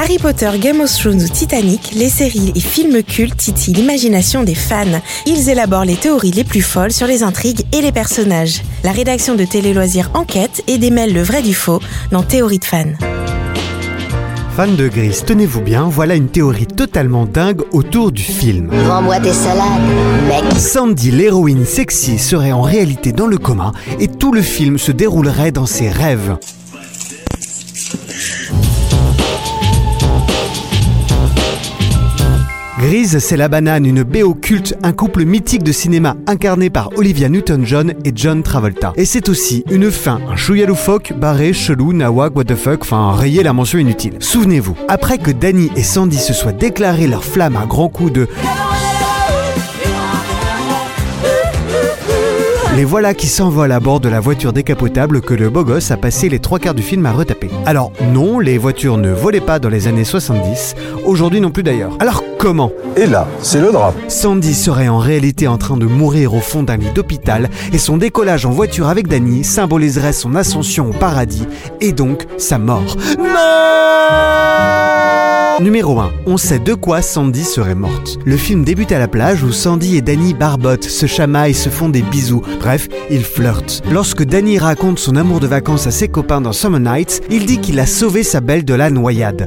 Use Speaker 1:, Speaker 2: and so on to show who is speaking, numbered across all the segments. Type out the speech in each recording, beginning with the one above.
Speaker 1: Harry Potter, Game of Thrones ou Titanic, les séries et films cultes titillent l'imagination des fans. Ils élaborent les théories les plus folles sur les intrigues et les personnages. La rédaction de Télé Loisirs enquête et démêle le vrai du faux dans Théorie de fans.
Speaker 2: Fans de Gris, tenez-vous bien, voilà une théorie totalement dingue autour du film.
Speaker 3: Vends-moi tes salades, mec.
Speaker 2: Sandy, l'héroïne sexy, serait en réalité dans le coma et tout le film se déroulerait dans ses rêves. Grise, c'est la banane, une BO culte, un couple mythique de cinéma incarné par Olivia Newton-John et John Travolta. Et c'est aussi une fin, un chouïa loufoque, barré, chelou, nawak, what the fuck, enfin rayer la mention inutile. Souvenez-vous, après que Danny et Sandy se soient déclarés leur flamme à grands coups de Les voilà qui s'envolent à bord de la voiture décapotable que le beau gosse a passé les trois quarts du film à retaper. Alors non, les voitures ne volaient pas dans les années 70, aujourd'hui non plus d'ailleurs. Alors comment?
Speaker 4: Et là, c'est le drame.
Speaker 2: Sandy serait en réalité en train de mourir au fond d'un lit d'hôpital et son décollage en voiture avec Danny symboliserait son ascension au paradis et donc sa mort. Non Numéro 1. On sait de quoi Sandy serait morte. Le film débute à la plage où Sandy et Danny barbotent, se chamaillent, se font des bisous. Bref, ils flirtent. Lorsque Danny raconte son amour de vacances à ses copains dans Summer Nights, il dit qu'il a sauvé sa belle de la noyade.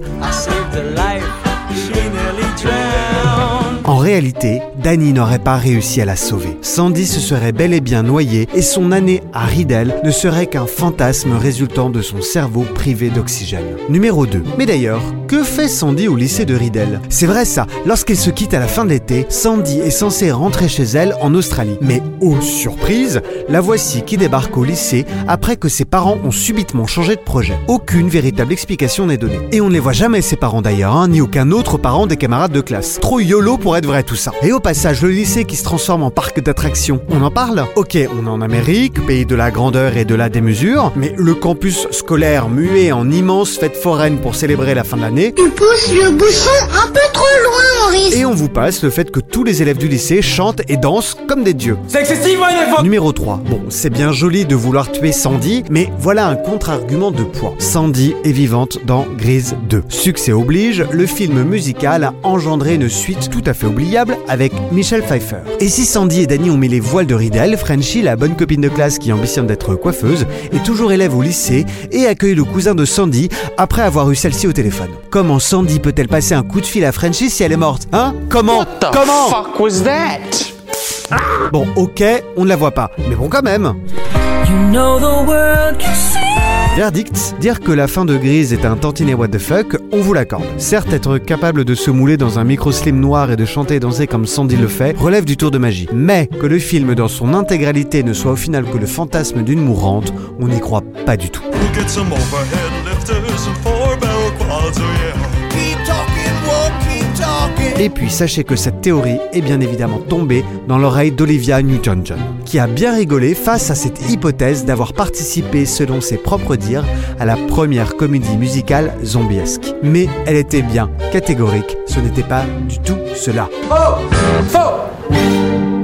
Speaker 2: Réalité, Danny n'aurait pas réussi à la sauver. Sandy se serait bel et bien noyée et son année à Riddle ne serait qu'un fantasme résultant de son cerveau privé d'oxygène. Numéro 2. Mais d'ailleurs, que fait Sandy au lycée de Riddle? C'est vrai ça, lorsqu'elle se quitte à la fin de l'été, Sandy est censée rentrer chez elle en Australie. Mais oh surprise, la voici qui débarque au lycée après que ses parents ont subitement changé de projet. Aucune véritable explication n'est donnée. Et on ne les voit jamais ses parents d'ailleurs, hein, ni aucun autre parent des camarades de classe. Trop YOLO pour être vrai tout ça. Et au passage, le lycée qui se transforme en parc d'attractions, on en parle Ok, on est en Amérique, pays de la grandeur et de la démesure, mais le campus scolaire muet en immense fête foraine pour célébrer la fin de l'année.
Speaker 3: Tu pousses le bouchon un peu trop loin, Maurice.
Speaker 2: Et on vous passe le fait que tous les élèves du lycée chantent et dansent comme des dieux.
Speaker 5: C'est excessif, moi,
Speaker 2: Numéro 3. Bon, c'est bien joli de vouloir tuer Sandy, mais voilà un contre-argument de poids. Sandy est vivante dans Grise 2. Succès oblige, le film musical a engendré une suite tout à fait oubliable avec Michelle Pfeiffer. Et si Sandy et Danny ont mis les voiles de Riddle, Frenchie, la bonne copine de classe qui ambitionne d'être coiffeuse, est toujours élève au lycée et accueille le cousin de Sandy après avoir eu celle-ci au téléphone. Comment Sandy peut-elle passer un coup de fil à Frenchie si elle est morte Hein? Comment? Comment?
Speaker 5: fuck was that?
Speaker 2: Bon, ok, on ne la voit pas, mais bon quand même. Verdict, dire que la fin de Grise est un tantinet what the fuck, on vous l'accorde. Certes, être capable de se mouler dans un micro-slim noir et de chanter et danser comme Sandy le fait relève du tour de magie. Mais que le film dans son intégralité ne soit au final que le fantasme d'une mourante, on n'y croit pas du tout.
Speaker 6: We'll oh.
Speaker 2: Et puis sachez que cette théorie est bien évidemment tombée dans l'oreille d'Olivia Newton-John, qui a bien rigolé face à cette hypothèse d'avoir participé, selon ses propres dires, à la première comédie musicale zombiesque. Mais elle était bien catégorique, ce n'était pas du tout cela.
Speaker 5: Faux! Faux!